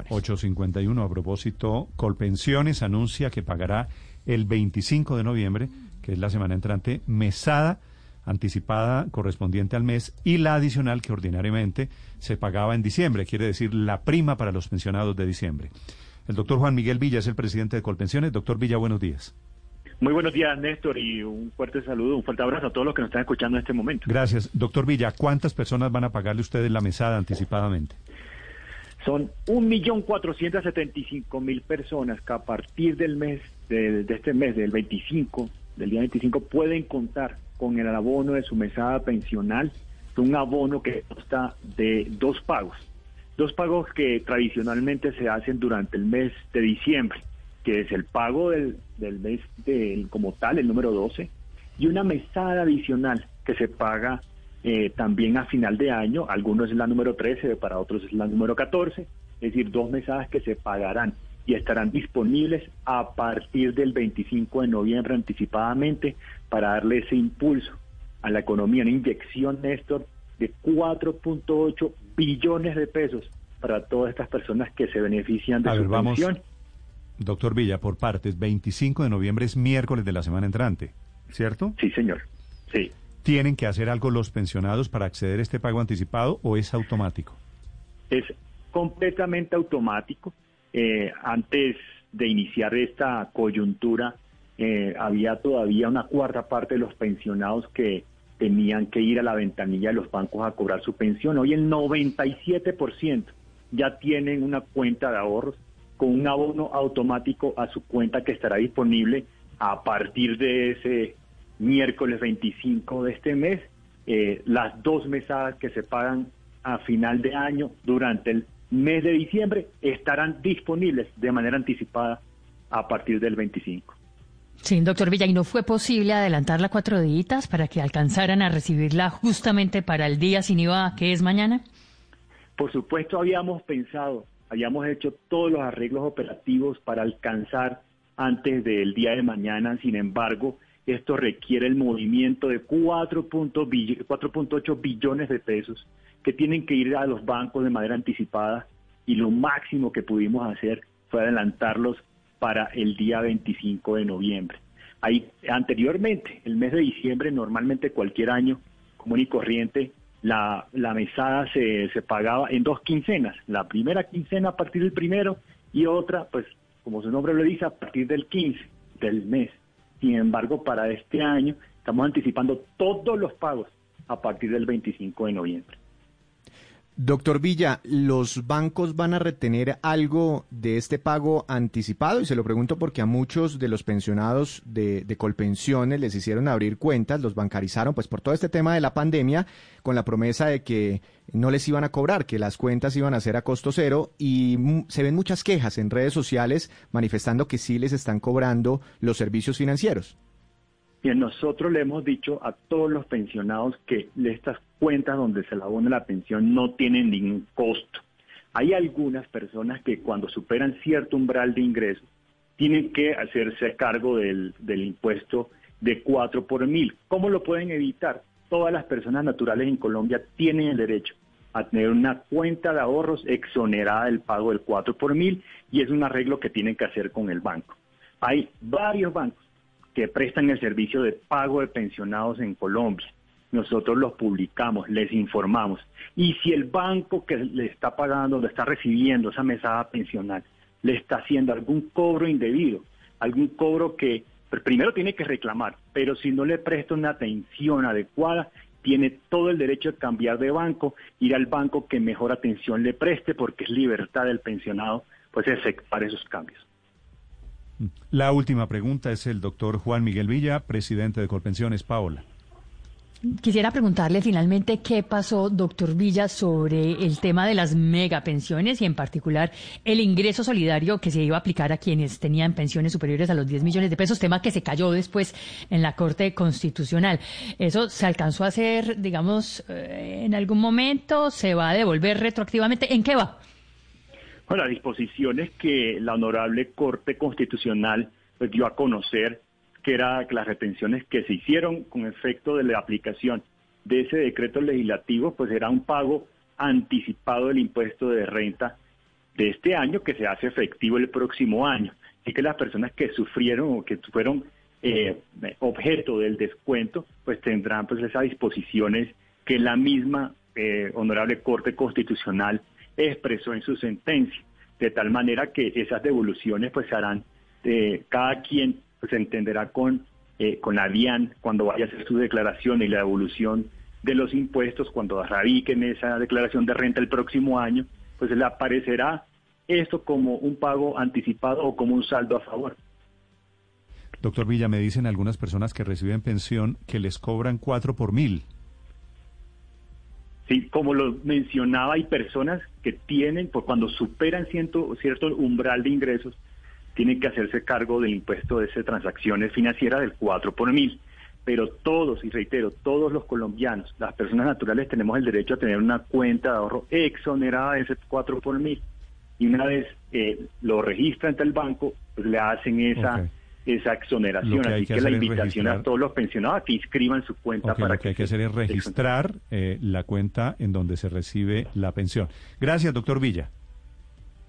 851 a propósito, Colpensiones anuncia que pagará el 25 de noviembre, que es la semana entrante, mesada anticipada correspondiente al mes y la adicional que ordinariamente se pagaba en diciembre, quiere decir la prima para los pensionados de diciembre. El doctor Juan Miguel Villa es el presidente de Colpensiones. Doctor Villa, buenos días. Muy buenos días, Néstor, y un fuerte saludo, un fuerte abrazo a todos los que nos están escuchando en este momento. Gracias. Doctor Villa, ¿cuántas personas van a pagarle ustedes la mesada anticipadamente? Son 1.475.000 personas que a partir del mes, de, de este mes, del 25, del día 25, pueden contar con el abono de su mesada pensional, un abono que consta de dos pagos. Dos pagos que tradicionalmente se hacen durante el mes de diciembre, que es el pago del, del mes del, como tal, el número 12, y una mesada adicional que se paga eh, también a final de año, algunos es la número 13, para otros es la número 14, es decir, dos mesadas que se pagarán y estarán disponibles a partir del 25 de noviembre anticipadamente para darle ese impulso a la economía, una inyección, Néstor, de 4.8 billones de pesos para todas estas personas que se benefician de A su ver, vamos. pensión. Doctor Villa, por partes, 25 de noviembre es miércoles de la semana entrante, ¿cierto? Sí, señor. Sí. ¿Tienen que hacer algo los pensionados para acceder a este pago anticipado o es automático? es completamente automático. Eh, antes de iniciar esta coyuntura, eh, había todavía una cuarta parte de los pensionados que tenían que ir a la ventanilla de los bancos a cobrar su pensión. Hoy el 97% ya tienen una cuenta de ahorros con un abono automático a su cuenta que estará disponible a partir de ese miércoles 25 de este mes. Eh, las dos mesadas que se pagan a final de año durante el mes de diciembre estarán disponibles de manera anticipada a partir del 25. Sí, doctor Villa, ¿y no fue posible adelantarla cuatro días para que alcanzaran a recibirla justamente para el día sin IVA, que es mañana? Por supuesto, habíamos pensado, habíamos hecho todos los arreglos operativos para alcanzar antes del día de mañana. Sin embargo, esto requiere el movimiento de 4.8 bill- 4.8 billones de pesos que tienen que ir a los bancos de manera anticipada y lo máximo que pudimos hacer fue adelantarlos para el día 25 de noviembre. Ahí, anteriormente, el mes de diciembre, normalmente cualquier año común y corriente, la, la mesada se, se pagaba en dos quincenas. La primera quincena a partir del primero y otra, pues, como su nombre lo dice, a partir del 15 del mes. Sin embargo, para este año estamos anticipando todos los pagos a partir del 25 de noviembre. Doctor Villa, ¿los bancos van a retener algo de este pago anticipado? Y se lo pregunto porque a muchos de los pensionados de, de Colpensiones les hicieron abrir cuentas, los bancarizaron, pues por todo este tema de la pandemia, con la promesa de que no les iban a cobrar, que las cuentas iban a ser a costo cero y se ven muchas quejas en redes sociales manifestando que sí les están cobrando los servicios financieros. Bien, nosotros le hemos dicho a todos los pensionados que estas cuentas donde se le abona la pensión no tienen ningún costo. Hay algunas personas que cuando superan cierto umbral de ingresos tienen que hacerse cargo del, del impuesto de 4 por mil. ¿Cómo lo pueden evitar? Todas las personas naturales en Colombia tienen el derecho a tener una cuenta de ahorros exonerada del pago del 4 por mil y es un arreglo que tienen que hacer con el banco. Hay varios bancos que prestan el servicio de pago de pensionados en Colombia. Nosotros los publicamos, les informamos. Y si el banco que le está pagando, le está recibiendo esa mesada pensional, le está haciendo algún cobro indebido, algún cobro que pr- primero tiene que reclamar, pero si no le presta una atención adecuada, tiene todo el derecho de cambiar de banco, ir al banco que mejor atención le preste, porque es libertad del pensionado, pues efectuar esos cambios. La última pregunta es el doctor Juan Miguel Villa, presidente de Colpensiones. Paola. Quisiera preguntarle finalmente qué pasó, doctor Villa, sobre el tema de las megapensiones y en particular el ingreso solidario que se iba a aplicar a quienes tenían pensiones superiores a los 10 millones de pesos, tema que se cayó después en la Corte Constitucional. ¿Eso se alcanzó a hacer, digamos, eh, en algún momento? ¿Se va a devolver retroactivamente? ¿En qué va? Bueno, las disposiciones que la Honorable Corte Constitucional pues, dio a conocer que era las retenciones que se hicieron con efecto de la aplicación de ese decreto legislativo, pues era un pago anticipado del impuesto de renta de este año que se hace efectivo el próximo año. Así que las personas que sufrieron o que fueron eh, objeto del descuento, pues tendrán pues esas disposiciones que la misma eh, honorable Corte Constitucional expresó en su sentencia, de tal manera que esas devoluciones pues se harán de cada quien pues se entenderá con, eh, con la DIAN cuando vaya a hacer su declaración y la devolución de los impuestos cuando radiquen esa declaración de renta el próximo año, pues le aparecerá esto como un pago anticipado o como un saldo a favor. Doctor Villa, me dicen algunas personas que reciben pensión que les cobran cuatro por mil. Sí, como lo mencionaba, hay personas que tienen, por cuando superan cierto, cierto umbral de ingresos, tiene que hacerse cargo del impuesto de esas transacciones financieras del 4 por mil. Pero todos, y reitero, todos los colombianos, las personas naturales, tenemos el derecho a tener una cuenta de ahorro exonerada de ese 4 por mil. Y una vez eh, lo registra ante el banco, pues le hacen esa... esa exoneración. Así que, la invitación a todos los pensionados a que inscriban su cuenta para lo que, hay que hacer es registrar eh, la cuenta en donde se recibe la pensión. Gracias, doctor Villa.